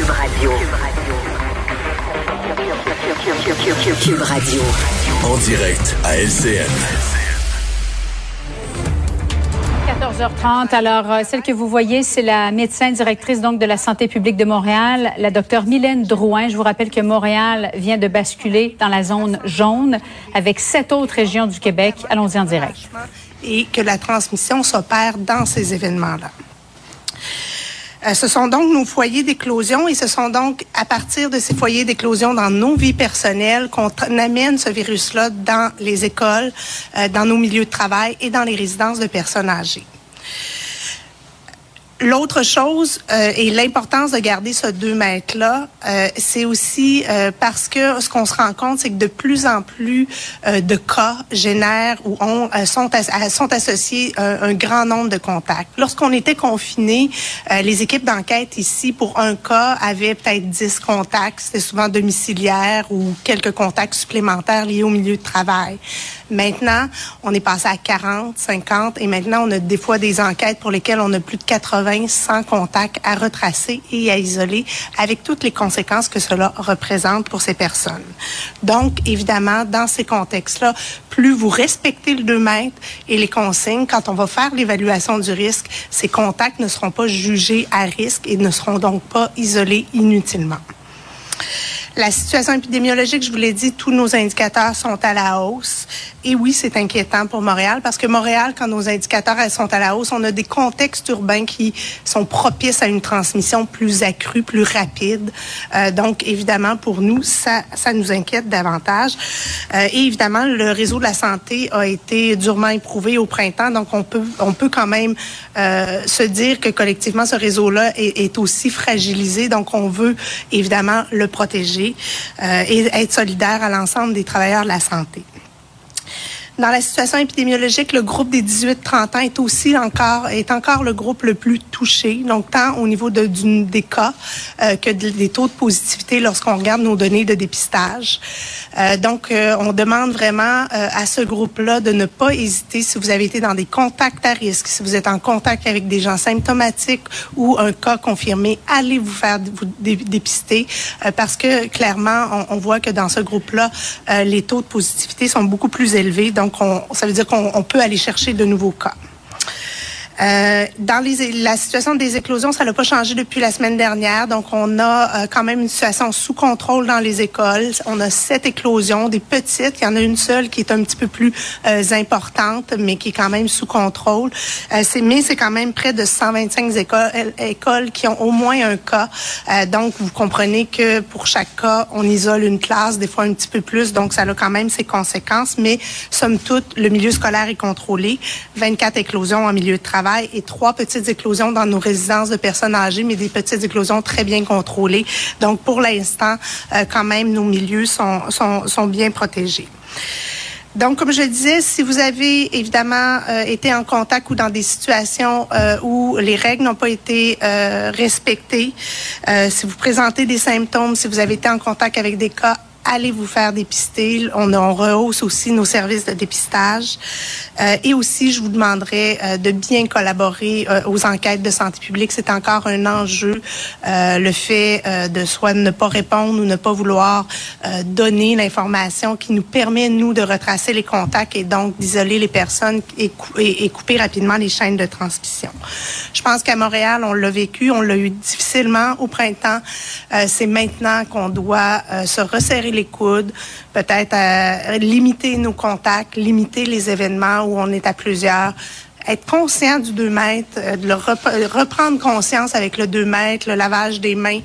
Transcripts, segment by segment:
Cube Radio. Cube Radio. En direct à LCN. 14h30. Alors, euh, celle que vous voyez, c'est la médecin directrice donc de la santé publique de Montréal, la docteure Mylène Drouin. Je vous rappelle que Montréal vient de basculer dans la zone jaune avec sept autres régions du Québec. Allons-y en direct. Et que la transmission s'opère dans ces événements-là. Euh, ce sont donc nos foyers d'éclosion et ce sont donc à partir de ces foyers d'éclosion dans nos vies personnelles qu'on amène ce virus-là dans les écoles, euh, dans nos milieux de travail et dans les résidences de personnes âgées. L'autre chose euh, et l'importance de garder ce deux mètres-là, euh, c'est aussi euh, parce que ce qu'on se rend compte, c'est que de plus en plus de cas génèrent ou ont, sont, sont associés un, un, grand nombre de contacts. Lorsqu'on était confiné, les équipes d'enquête ici, pour un cas, avaient peut-être 10 contacts. C'était souvent domiciliaire ou quelques contacts supplémentaires liés au milieu de travail. Maintenant, on est passé à 40, 50 et maintenant, on a des fois des enquêtes pour lesquelles on a plus de 80, 100 contacts à retracer et à isoler avec toutes les conséquences que cela représente pour ces personnes. Donc, évidemment, dans ces contextes-là, plus vous respectez le 2 mètres et les consignes, quand on va faire l'évaluation du risque, ces contacts ne seront pas jugés à risque et ne seront donc pas isolés inutilement. La situation épidémiologique, je vous l'ai dit, tous nos indicateurs sont à la hausse. Et oui, c'est inquiétant pour Montréal parce que Montréal, quand nos indicateurs sont à la hausse, on a des contextes urbains qui sont propices à une transmission plus accrue, plus rapide. Euh, donc, évidemment, pour nous, ça, ça nous inquiète davantage. Euh, et évidemment, le réseau de la santé a été durement éprouvé au printemps. Donc, on peut, on peut quand même euh, se dire que collectivement, ce réseau-là est, aussi fragilisé. Donc, on veut évidemment le protéger euh, et être solidaire à l'ensemble des travailleurs de la santé. Dans la situation épidémiologique, le groupe des 18-30 ans est aussi encore est encore le groupe le plus touché, donc tant au niveau de, des cas euh, que de, des taux de positivité lorsqu'on regarde nos données de dépistage. Euh, donc, euh, on demande vraiment à ce groupe-là de ne pas hésiter si vous avez été dans des contacts à risque, si vous êtes en contact avec des gens symptomatiques ou un cas confirmé, allez vous faire vous dépister parce que clairement, on, on, voit que dans ce groupe-là, les taux de positivité sont beaucoup plus élevés. Donc, donc, on, ça veut dire qu'on peut aller chercher de nouveaux cas. Euh, dans les, la situation des éclosions, ça n'a pas changé depuis la semaine dernière. Donc, on a euh, quand même une situation sous contrôle dans les écoles. On a sept éclosions, des petites. Il y en a une seule qui est un petit peu plus euh, importante, mais qui est quand même sous contrôle. Euh, c'est, mais c'est quand même près de 125 écoles, écoles qui ont au moins un cas. Donc, vous comprenez que pour chaque cas, on isole une classe, des fois un petit peu plus. Donc, ça a quand même ses conséquences. Mais, somme toute, le milieu scolaire est contrôlé. 24 éclosions en milieu de travail et trois petites éclosions dans nos résidences de personnes âgées, mais des petites éclosions très bien contrôlées. Donc, pour l'instant, euh, quand même, nos milieux sont, sont, sont bien protégés. Donc, comme je disais, si vous avez évidemment euh, été en contact ou dans des situations euh, où les règles n'ont pas été respectées, si vous présentez des symptômes, si vous avez été en contact avec des cas allez vous faire dépister. On, rehausse aussi nos services de dépistage. Euh, et aussi, je vous demanderai euh, de bien collaborer euh, aux enquêtes de santé publique. C'est encore un enjeu, le fait de soit ne pas répondre ou ne pas vouloir donner l'information qui nous permet, nous, de retracer les contacts et donc d'isoler les personnes et, couper rapidement les chaînes de transmission. Je pense qu'à Montréal, on l'a vécu, on l'a eu difficilement au printemps. C'est maintenant qu'on doit se resserrer les coudes, peut-être euh, limiter nos contacts, limiter les événements où on est à plusieurs, être conscient du 2 mètres, euh, de le rep reprendre conscience avec le 2 mètres, le lavage des mains,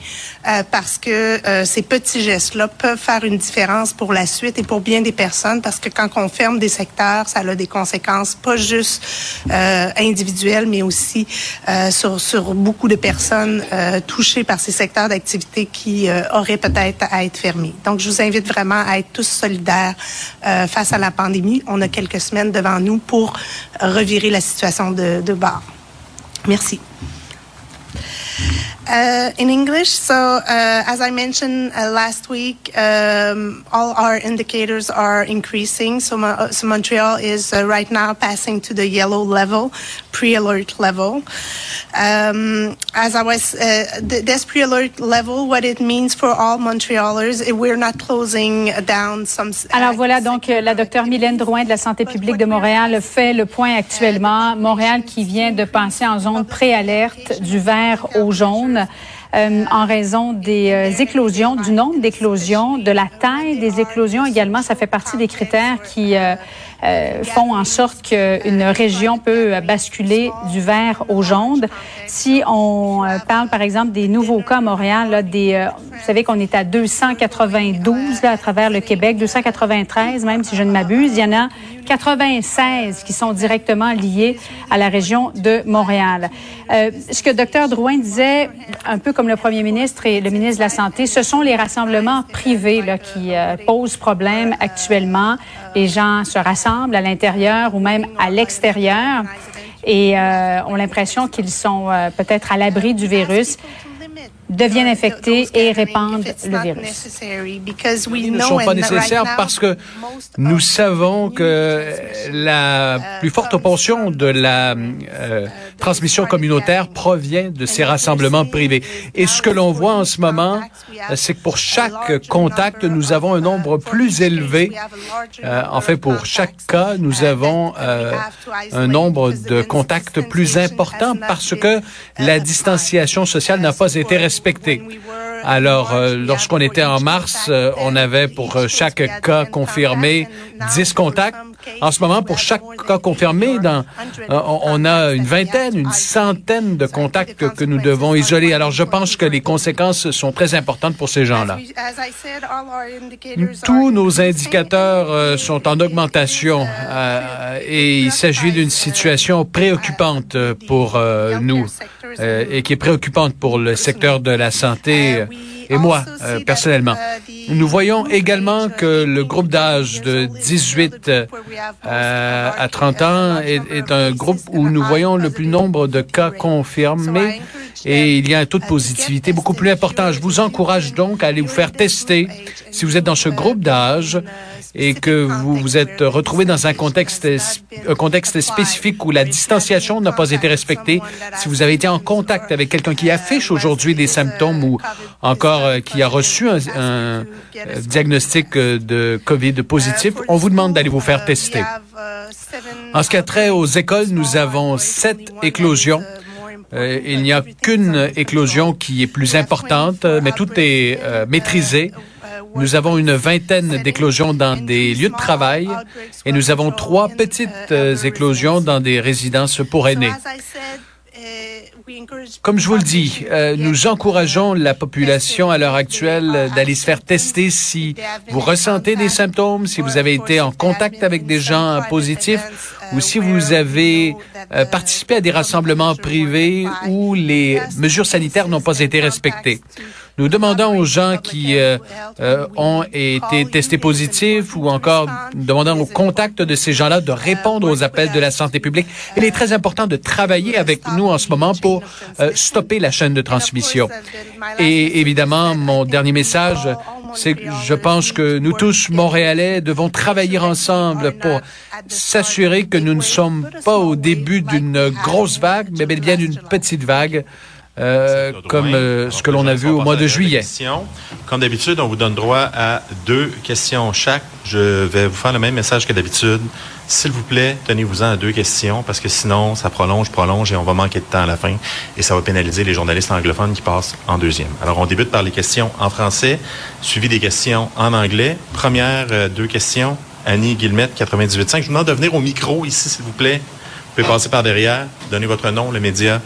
euh, parce que euh, ces petits gestes-là peuvent faire une différence pour la suite et pour bien des personnes, parce que quand on ferme des secteurs, ça a des conséquences pas juste euh, individuelles, mais aussi euh, sur, sur beaucoup de personnes touchées par ces secteurs d'activité qui auraient peut-être à être fermés. Donc, je vous invite vraiment à être tous solidaires face à la pandémie. On a quelques semaines devant nous pour revirer la situation de, de bar. Merci. Uh, in English, so uh, as I mentioned uh, last week, um, all our indicators are increasing. So, so Montreal is uh, right now passing to the yellow level. Pre-alert level. Um, as I was, uh, this pre-alert level, what it means for all Montrealers, we're not closing down some. Alors voilà donc euh, la docteure Mylène Drouin de la santé publique de Montréal fait le point actuellement. Montréal qui vient de passer en zone pré-alerte du vert au jaune. Euh, en raison des euh, éclosions, du nombre d'éclosions, de la taille des éclosions également. Ça fait partie des critères qui euh, font en sorte qu'une région peut basculer du vert au jaune. Si on parle, par exemple, des nouveaux cas à Montréal, là, vous savez qu'on est à 292 là, à travers le Québec, 293 même si je ne m'abuse. Il y en a 96 qui sont directement liés à la région de Montréal. Euh, ce que Dr Drouin disait, un peu comme le premier ministre et le ministre de la Santé, ce sont les rassemblements privés là, qui posent problème actuellement. Les gens se rassemblent à l'intérieur ou même à l'extérieur et euh, ont l'impression qu'ils sont euh, peut-être à l'abri du virus deviennent infectés et répandent le virus. Ils ne sont pas nécessaires parce que nous savons que la plus forte portion de la euh, transmission communautaire provient de ces rassemblements privés. Et ce que l'on voit en ce moment, c'est que pour chaque contact, nous avons un nombre plus élevé. Euh, en fait, pour chaque cas, nous avons euh, un nombre de contacts plus important parce que la distanciation sociale n'a pas été respectée. Alors, euh, lorsqu'on était en mars, euh, on avait pour euh, chaque cas confirmé 10 contacts. En ce moment, pour chaque cas confirmé, dans, on a une vingtaine, une centaine de contacts que, nous devons isoler. Alors, je pense que les conséquences sont très importantes pour ces gens-là. Tous nos indicateurs sont en augmentation et il s'agit d'une situation préoccupante pour nous et qui est préoccupante pour le secteur de la santé et moi, euh, personnellement. Nous voyons également que le groupe d'âge de 18 euh, à 30 ans est, est, un groupe où nous voyons le plus nombre de cas confirmés et il y a un taux de positivité beaucoup plus important. Je vous encourage donc à aller vous faire tester si vous êtes dans ce groupe d'âge et que vous vous êtes retrouvé dans un contexte, un contexte spécifique où la distanciation n'a pas été respectée, si vous avez été en contact avec quelqu'un qui affiche aujourd'hui des symptômes ou encore euh, qui a reçu un, un diagnostic de COVID positif, on vous demande d'aller vous faire tester. En ce qui a trait aux écoles, nous avons sept éclosions. Euh, il n'y a qu'une éclosion qui est plus importante, mais tout est euh, maîtrisé. Nous avons une vingtaine d'éclosions dans des lieux de travail et nous avons trois petites euh, éclosions dans des résidences pour aînés. Comme je vous le dis, euh, nous encourageons la population à l'heure actuelle d'aller se faire tester si vous ressentez des symptômes, si vous avez été en contact avec des gens positifs ou si vous avez euh, participé à des rassemblements privés où les mesures sanitaires n'ont pas été respectées. Nous demandons aux gens qui euh, euh, ont été testés positifs ou encore demandons aux contacts de ces gens-là de répondre aux appels de la santé publique. Il est très important de travailler avec nous en ce moment pour euh, stopper la chaîne de transmission. Et évidemment, mon dernier message, c'est que je pense que nous tous, Montréalais, devons travailler ensemble pour s'assurer que nous ne sommes pas au début d'une grosse vague, mais bien d'une petite vague. Euh, comme euh, ce que l'on a vu au mois de juillet. Comme d'habitude, on vous donne droit à deux questions chaque. Je vais vous faire le même message que d'habitude. S'il vous plaît, tenez-vous-en à deux questions parce que sinon, ça prolonge, prolonge et on va manquer de temps à la fin et ça va pénaliser les journalistes anglophones qui passent en deuxième. Alors, on débute par les questions en français, suivi des questions en anglais. Première, euh, deux questions. Annie Guillemette, 98.5. Je vous demande de venir au micro ici, s'il vous plaît. Vous pouvez passer par derrière, donner votre nom, le média,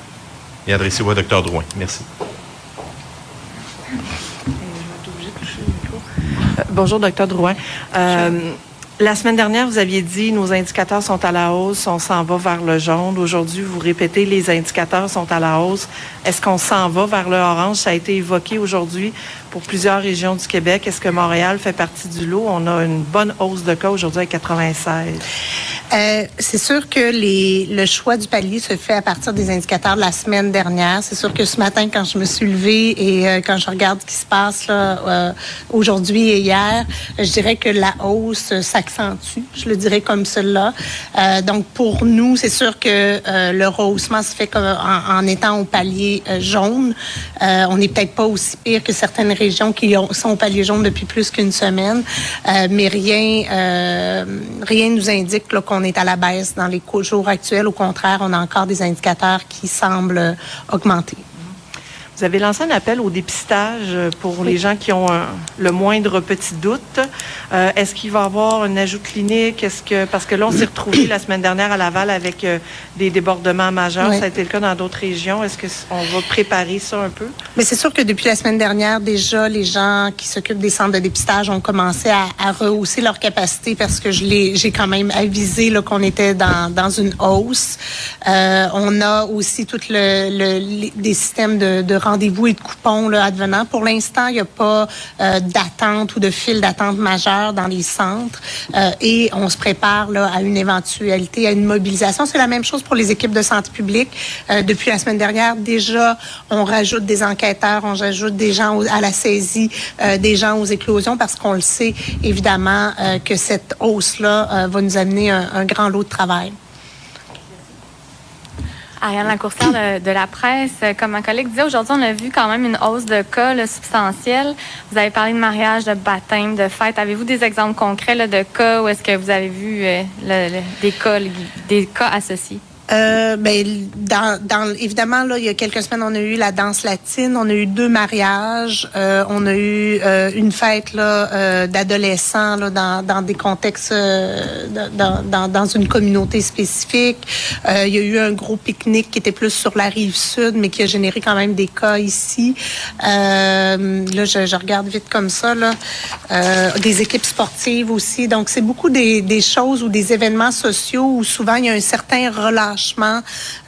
et adressez-vous à Dr. Drouin. Merci. Bonjour, Dr. Drouin. Euh, la semaine dernière, vous aviez dit nos indicateurs sont à la hausse, on s'en va vers le jaune. Aujourd'hui, vous répétez les indicateurs sont à la hausse. Est-ce qu'on s'en va vers le orange? Ça a été évoqué aujourd'hui pour plusieurs régions du Québec. Est-ce que Montréal fait partie du lot? On a une bonne hausse de cas aujourd'hui à 96. Euh, c'est sûr que les, le choix du palier se fait à partir des indicateurs de la semaine dernière. C'est sûr que ce matin, quand je me suis levée et euh, quand je regarde ce qui se passe là, euh, aujourd'hui et hier, je dirais que la hausse s'accentue je le dirais comme cela. Euh, donc, pour nous, c'est sûr que euh, le rehaussement se fait comme en, étant au palier euh, jaune. on n'est peut-être pas aussi pire que certaines régions qui sont au palier jaune depuis plus qu'une semaine, mais rien, rien nous indique qu'on est à la baisse dans les jours actuels. Au contraire, on a encore des indicateurs qui semblent augmenter. Vous avez lancé un appel au dépistage pour les gens qui ont le moindre petit doute. Euh, est-ce qu'il va y avoir un ajout clinique? Est-ce que parce que là, on s'est retrouvé la semaine dernière à Laval avec euh, des débordements majeurs. Ça a été le cas dans d'autres régions. Est-ce qu'on va préparer ça un peu? Mais c'est sûr que depuis la semaine dernière, déjà, les gens qui s'occupent des centres de dépistage ont commencé à, rehausser leur capacité parce que j'ai quand même avisé qu'on était dans, dans une hausse. Euh, on a aussi tout le, des systèmes de, de rendez-vous et de coupons là, advenant. Pour l'instant, il n'y a pas euh, d'attente ou de file d'attente majeure dans les centres euh, et on se prépare là, à une éventualité, à une mobilisation. C'est la même chose pour les équipes de santé publique. Euh, depuis la semaine dernière, déjà, on rajoute des enquêteurs, on rajoute des gens à la saisie, des gens aux éclosions parce qu'on le sait évidemment que cette hausse-là va nous amener un, un grand lot de travail. Ariane Lacourcière de, de la presse. Comme ma collègue disait, aujourd'hui, on a vu quand même une hausse de cas substantielle. Vous avez parlé de mariage, de baptême, de fête. Avez-vous des exemples concrets de cas où est-ce que vous avez vu euh, des, cas, des cas associés? Euh, ben, dans, dans, évidemment, là, il y a quelques semaines, on a eu la danse latine, on a eu deux mariages, euh, on a eu euh, une fête là, euh, d'adolescents là, dans, dans des contextes, euh, dans, dans, dans, une communauté spécifique. il y a eu un gros pique-nique qui était plus sur la rive sud, mais qui a généré quand même des cas ici. là, je, je, regarde vite comme ça. Là. des équipes sportives aussi. Donc, c'est beaucoup des, des choses ou des événements sociaux où souvent il y a un certain relâchement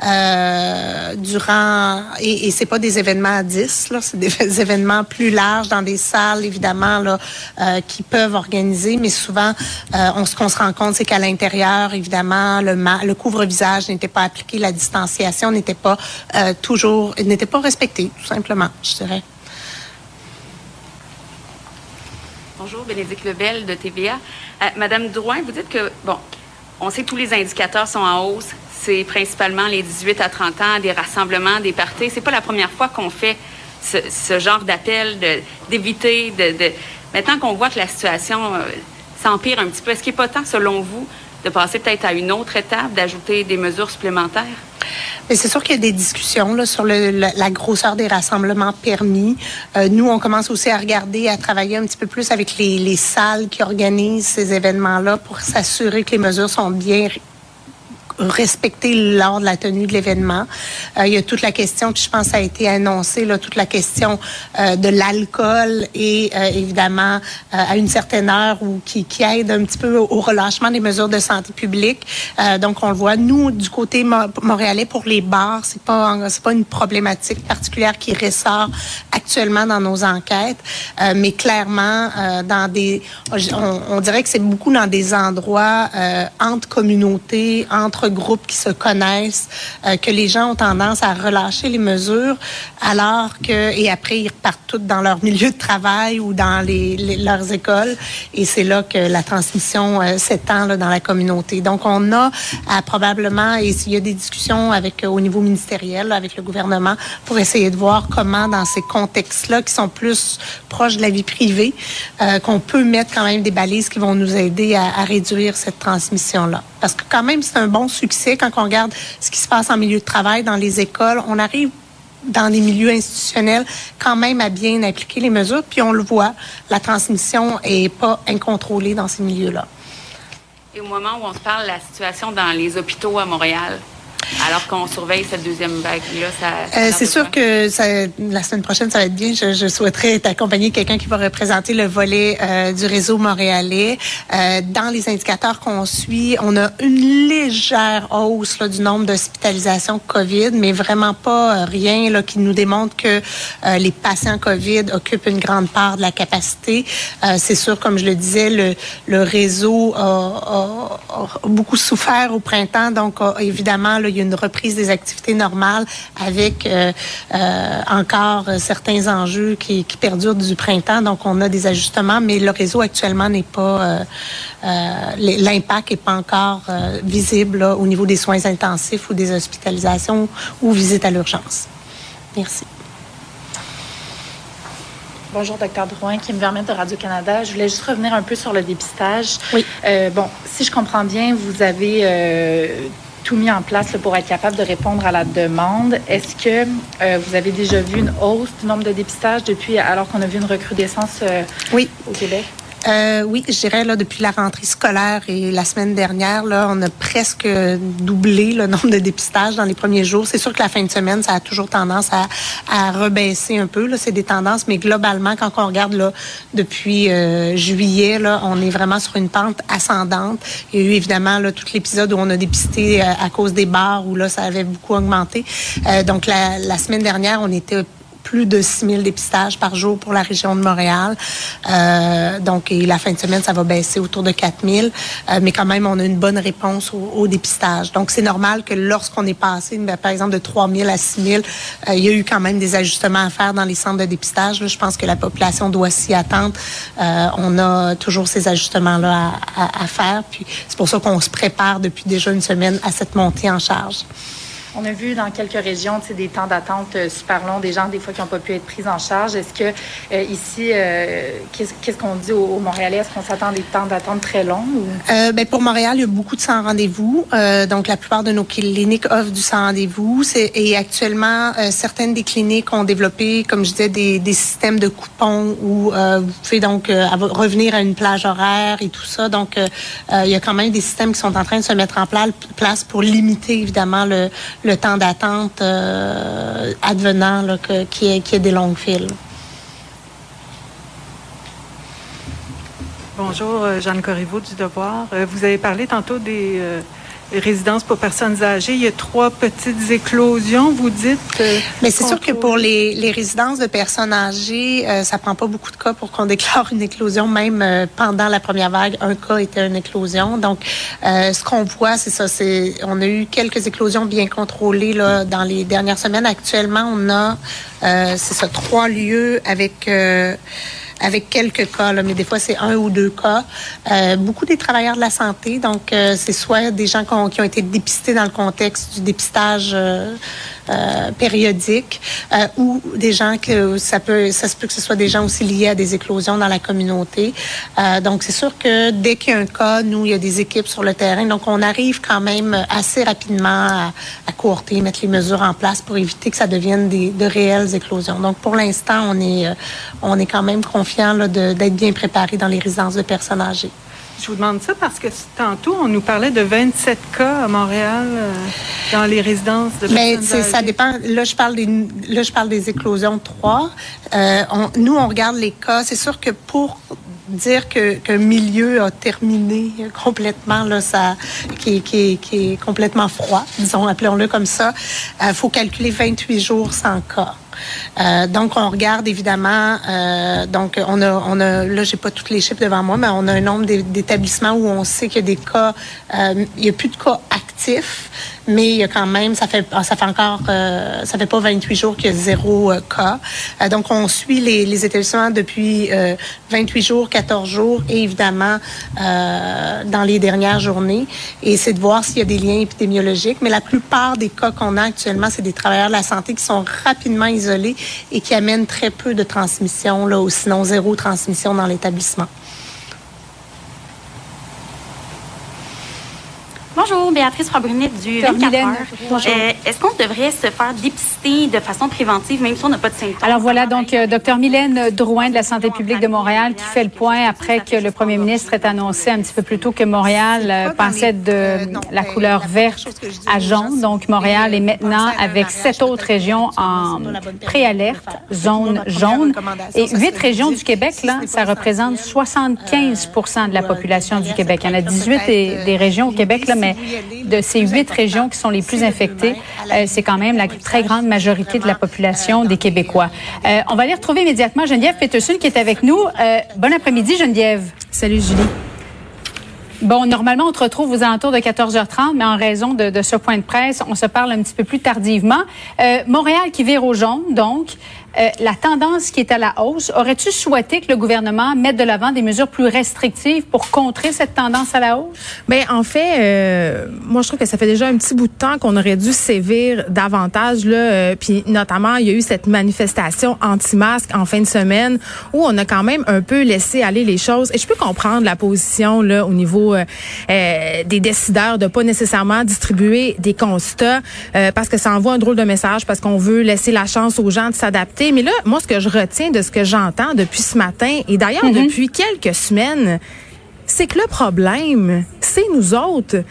euh, durant et, et c'est pas des événements à 10 là, c'est des événements plus larges dans des salles évidemment là euh, qui peuvent organiser, mais souvent euh, on ce qu'on se rend compte c'est qu'à l'intérieur évidemment le le couvre-visage n'était pas appliqué, la distanciation n'était pas euh, toujours n'était pas respectée tout simplement, je dirais. Bonjour, Bénédicte Lebel de TVA. Madame Drouin, vous dites que, bon, on sait que tous les indicateurs sont en hausse c'est principalement les 18 à 30 ans, des rassemblements, des parties. C'est pas la première fois qu'on fait ce, genre d'appel, d'éviter, de, Maintenant qu'on voit que la situation euh, s'empire un petit peu, est-ce qu'il n'est pas temps, selon vous, de passer peut-être à une autre étape, d'ajouter des mesures supplémentaires? Mais c'est sûr qu'il y a des discussions sur la, grosseur des rassemblements permis. Euh, nous, on commence aussi à regarder, à travailler un petit peu plus avec les, les salles qui organisent ces événements-là pour s'assurer que les mesures sont bien respecter lors de la tenue de l'événement. Euh, il y a toute la question qui, je pense, a été annoncée, là, toute la question euh, de l'alcool et euh, évidemment à une certaine heure ou qui, qui aide un petit peu au, relâchement des mesures de santé publique. donc, on le voit. Nous, du côté montréalais, pour les bars, c'est pas c'est pas une problématique particulière qui ressort actuellement dans nos enquêtes, mais clairement dans des, on, on dirait que c'est beaucoup dans des endroits entre communautés, entre groupes qui se connaissent, euh, que les gens ont tendance à relâcher les mesures, alors que et après ils repartent toutes dans leur milieu de travail ou dans les, leurs écoles, et c'est là que la transmission euh, s'étend dans la communauté. Donc on a probablement et s'il y a des discussions avec euh, au niveau ministériel avec le gouvernement pour essayer de voir comment dans ces contextes-là qui sont plus proches de la vie privée, qu'on peut mettre quand même des balises qui vont nous aider à, à réduire cette transmission-là. Parce que quand même c'est un bon quand on regarde ce qui se passe en milieu de travail, dans les écoles. On arrive dans des milieux institutionnels quand même à bien appliquer les mesures. Puis on le voit, la transmission est pas incontrôlée dans ces milieux-là. Et au moment où on se parle, la situation dans les hôpitaux à Montréal, alors qu'on surveille cette deuxième vague-là, ça. Euh, c'est sûr que ça, la semaine prochaine, ça va être bien. Je, je souhaiterais accompagner quelqu'un qui va représenter le volet euh, du réseau montréalais. Euh, dans les indicateurs qu'on suit, on a une légère hausse là, du nombre d'hospitalisations COVID, mais vraiment pas rien là, qui nous démontre que les patients COVID occupent une grande part de la capacité. c'est sûr, comme je le disais, le, le réseau a, a, a, beaucoup souffert au printemps, donc évidemment, là, il y a une reprise des activités normales avec euh, euh, encore certains enjeux qui, qui, perdurent du printemps. Donc, on a des ajustements, mais le réseau actuellement n'est pas, l'impact n'est pas encore visible au niveau des soins intensifs ou des hospitalisations ou visites à l'urgence. Merci. Bonjour, docteur Drouin, qui me permet de Radio-Canada. Je voulais juste revenir un peu sur le dépistage. Oui. Euh, bon, si je comprends bien, vous avez euh, tout mis en place pour être capable de répondre à la demande. Est-ce que euh, vous avez déjà vu une hausse du nombre de dépistages depuis, alors qu'on a vu une recrudescence oui. au Québec? Euh, oui, je dirais là depuis la rentrée scolaire et la semaine dernière, là, on a presque doublé le nombre de dépistages dans les premiers jours. C'est sûr que la fin de semaine, ça a toujours tendance à, à rebaisser un peu. Là, c'est des tendances, mais globalement, quand on regarde là depuis euh, juillet, là, on est vraiment sur une pente ascendante. Il y a eu évidemment là tout l'épisode où on a dépisté euh, à, cause des bars où là ça avait beaucoup augmenté. Euh, donc la, la semaine dernière, on était plus de 6 000 dépistages par jour pour la région de Montréal. Euh, donc, et la fin de semaine, ça va baisser autour de 4 000. Euh, mais quand même, on a une bonne réponse au, dépistage. Donc, c'est normal que lorsqu'on est passé, ben, par exemple, de 3 000 à 6 000, euh, il y a eu quand même des ajustements à faire dans les centres de dépistage. Je pense que la population doit s'y attendre. Euh, on a toujours ces ajustements-là à, à, à faire. Puis, c'est pour ça qu'on se prépare depuis déjà une semaine à cette montée en charge. On a vu dans quelques régions des temps d'attente euh, super longs, des gens des fois qui n'ont pas pu être pris en charge. Est-ce que euh, ici, euh, qu'est-ce qu'on dit aux, Montréalais? Est-ce qu'on s'attend des temps d'attente très longs? Euh, ben, pour Montréal, il y a beaucoup de sans rendez-vous. donc, la plupart de nos cliniques offrent du sans rendez-vous. Et actuellement, certaines des cliniques ont développé, comme je disais, des, des systèmes de coupons où vous pouvez donc revenir à une plage horaire et tout ça. Donc, il y a quand même des systèmes qui sont en train de se mettre en place pour limiter, évidemment, le le temps d'attente euh, advenant qui, est, qui des longues files. Bonjour, euh, Jeanne Corriveau du Devoir. Euh, vous avez parlé tantôt des résidences pour personnes âgées. Il y a trois petites éclosions, vous dites. Euh, Mais c'est sûr que pour les, les, résidences de personnes âgées, euh, ça prend pas beaucoup de cas pour qu'on déclare une éclosion. Même euh, pendant la première vague, un cas était une éclosion. Donc, euh, ce qu'on voit, c'est ça. C'est on a eu quelques éclosions bien contrôlées là dans les dernières semaines. Actuellement, on a, c'est ça, trois lieux avec avec quelques cas, là, mais des fois c'est un ou deux cas. Euh, beaucoup des travailleurs de la santé, donc euh, c'est soit des gens qui ont, qui ont, été dépistés dans le contexte du dépistage euh, euh, périodiques euh, ou des gens que ça peut, ça se peut que ce soit des gens aussi liés à des éclosions dans la communauté. Euh, donc, c'est sûr que dès qu'il y a un cas, nous, il y a des équipes sur le terrain. Donc, on arrive quand même assez rapidement à, à courter, mettre les mesures en place pour éviter que ça devienne des, de réelles éclosions. Donc, pour l'instant, on est, on est quand même confiant d'être bien préparé dans les résidences de personnes âgées. Je vous demande ça parce que tantôt, on nous parlait de 27 cas à Montréal euh, dans les résidences de Mais ça dépend. Là, je parle des, là, je parle des éclosions 3. Euh, nous, on regarde les cas. C'est sûr que pour dire qu'un milieu a terminé complètement là ça qui, qui, qui est complètement froid disons appelons-le comme ça il euh, faut calculer 28 jours sans cas euh, donc, on regarde évidemment. Euh, donc, on a, on a, là, j'ai pas tous les chiffres devant moi, mais on a un nombre d'établissements où on sait qu'il y a des cas. Il y a plus de cas actifs, mais il y a quand même, ça fait, ça fait encore, euh, ça fait pas 28 jours qu'il y a zéro euh, cas. Euh, donc, on suit les, les établissements depuis 28 jours, 14 jours et évidemment dans les dernières journées. Et c'est de voir s'il y a des liens épidémiologiques. Mais la plupart des cas qu'on a actuellement, c'est des travailleurs de la santé qui sont rapidement isolés et qui amènent très peu de transmission, là, ou sinon zéro transmission dans l'établissement. Bonjour, Béatrice Fabrunit du 24 heures. Euh, Est-ce qu'on devrait se faire dépister de façon préventive, même si on n'a pas de symptômes? Alors voilà, donc, euh, Dr Mylène Drouin de la Santé publique de Montréal qui fait le point après que le premier ministre ait annoncé un petit peu plus tôt que Montréal euh, passait de euh, la couleur verte à jaune. Donc, Montréal est maintenant avec sept autres régions en préalerte, zone jaune. Et huit régions du Québec, là, ça représente 75% de la population du Québec. Il y en a 18 des régions au Québec, là, mais de ces huit régions qui sont les plus infectées, euh, c'est quand même la très grande majorité de la population des Québécois. Euh, on va aller retrouver immédiatement Geneviève Peterson qui est avec nous. Euh, bon après-midi, Geneviève. Salut, Julie. Bon, normalement, on te retrouve aux alentours de 14h30, mais en raison de, de ce point de presse, on se parle un petit peu plus tardivement. Euh, Montréal qui vire au jaune, donc. Euh, la tendance qui est à la hausse, aurais-tu souhaité que le gouvernement mette de l'avant des mesures plus restrictives pour contrer cette tendance à la hausse? Bien, en fait, euh, moi, je trouve que ça fait déjà un petit bout de temps qu'on aurait dû sévir davantage. Là, euh, puis notamment, il y a eu cette manifestation anti-masque en fin de semaine où on a quand même un peu laissé aller les choses. Et je peux comprendre la position là au niveau des décideurs de pas nécessairement distribuer des constats parce que ça envoie un drôle de message parce qu'on veut laisser la chance aux gens de s'adapter mais là, moi, ce que je retiens de ce que j'entends depuis ce matin, et d'ailleurs mhm. depuis quelques semaines, c'est que le problème, c'est nous autres.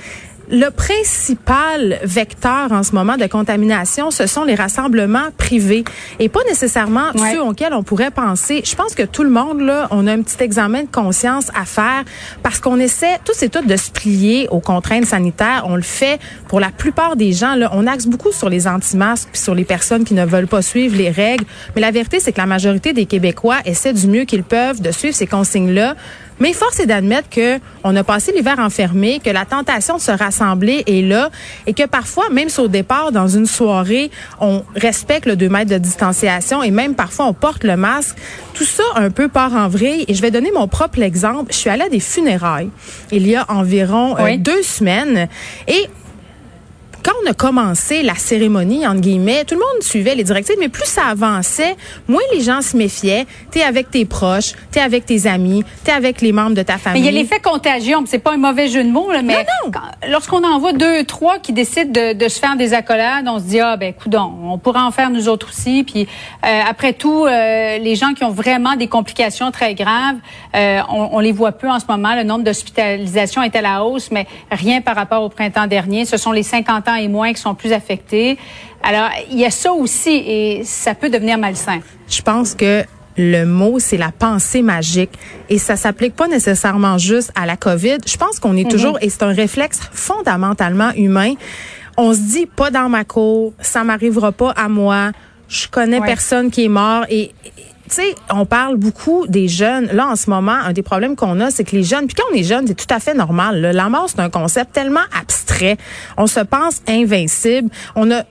Le principal vecteur en ce moment de contamination, ce sont les rassemblements privés et pas nécessairement ceux auxquels on pourrait penser. Je pense que tout le monde, là, on a un petit examen de conscience à faire parce qu'on essaie tous et toutes de se plier aux contraintes sanitaires. On le fait pour la plupart des gens. Là, on axe beaucoup sur les anti-masques puis sur les personnes qui ne veulent pas suivre les règles. Mais la vérité, c'est que la majorité des Québécois essaient du mieux qu'ils peuvent de suivre ces consignes-là mais force est d'admettre que on a passé l'hiver enfermé, que la tentation de se rassembler est là et que parfois, même si au départ, dans une soirée, on respecte le 2 mètres de distanciation et même parfois on porte le masque, tout ça un peu part en vrille. Et je vais donner mon propre exemple. Je suis allée à des funérailles il y a environ euh, deux semaines et quand on a commencé la cérémonie, entre guillemets, tout le monde suivait les directives, mais plus ça avançait, moins les gens se méfiaient. T'es avec tes proches, t'es avec tes amis, t'es avec les membres de ta famille. Mais il y a l'effet contagion, c'est pas un mauvais jeu de mots, là, mais lorsqu'on en voit deux, trois qui décident de, de, se faire des accolades, on se dit, ah ben coudon, on pourra en faire nous autres aussi. Puis euh, après tout, euh, les gens qui ont vraiment des complications très graves, euh, on, on, les voit peu en ce moment. Le nombre d'hospitalisations est à la hausse, mais rien par rapport au printemps dernier. Ce sont les 50 ans et moins qui sont plus affectés. Alors, il y a ça aussi et ça peut devenir malsain. Je pense que le mot, c'est la pensée magique. Et ça s'applique pas nécessairement juste à la COVID. Je pense qu'on est mhm. toujours, et c'est un réflexe fondamentalement humain, on se dit pas dans ma cour, ça m'arrivera pas à moi, je connais personne qui est mort et on parle beaucoup des jeunes. Là, en ce moment, un des problèmes qu'on a, c'est que les jeunes, puis quand on est jeune, c'est tout à fait normal. La mort, c'est un concept tellement abstrait. On se pense invincible. On a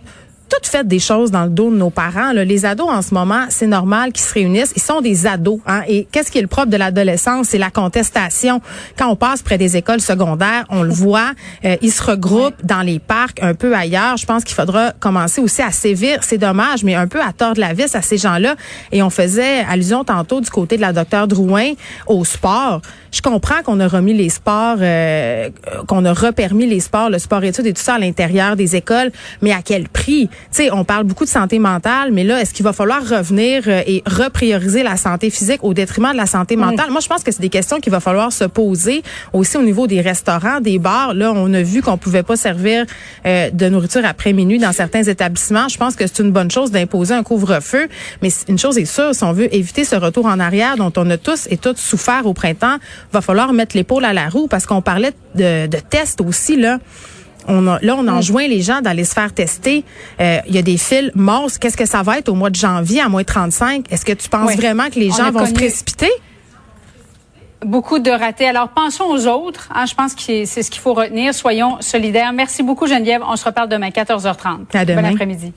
toutes fait des choses dans le dos de nos parents. Là. Les ados en ce moment, c'est normal qu'ils se réunissent. Ils sont des ados. Hein? Et qu'est-ce qui est le propre de l'adolescence? C'est la contestation. Quand on passe près des écoles secondaires, on le voit, euh, ils se regroupent dans les parcs un peu ailleurs. Je pense qu'il faudra commencer aussi à sévir. C'est dommage, mais un peu à tordre la vis à ces gens-là. Et on faisait allusion tantôt du côté de la docteure Drouin au sport. Je comprends qu'on a remis les sports, euh, qu'on a repermis les sports, le sport études et tout ça à l'intérieur des écoles, mais à quel prix? Sais, on parle beaucoup de santé mentale, mais là, est-ce qu'il va falloir revenir euh, et reprioriser la santé physique au détriment de la santé mentale? Moi, je pense que c'est des questions qu'il va falloir se poser aussi au niveau des restaurants, des bars. Là, on a vu qu'on pouvait pas servir euh, de nourriture après minuit dans certains établissements. Je pense que c'est une bonne chose d'imposer un couvre-feu, mais une chose est sûre, si on veut éviter ce retour en arrière dont on a tous et toutes souffert au printemps, va falloir mettre l'épaule à la roue parce qu'on parlait de, de tests aussi là. On a, là, on enjoint les gens d'aller se faire tester. Euh, il y a des fils morts. Qu'est-ce que ça va être au mois de janvier à moins 35? Est-ce que tu penses vraiment que les gens vont se précipiter? Beaucoup de ratés. Alors, pensons aux autres. Hein, je pense que c'est ce qu'il faut retenir. Soyons solidaires. Merci beaucoup, Geneviève. On se reparle demain, 14h30. À demain. Bon après-midi.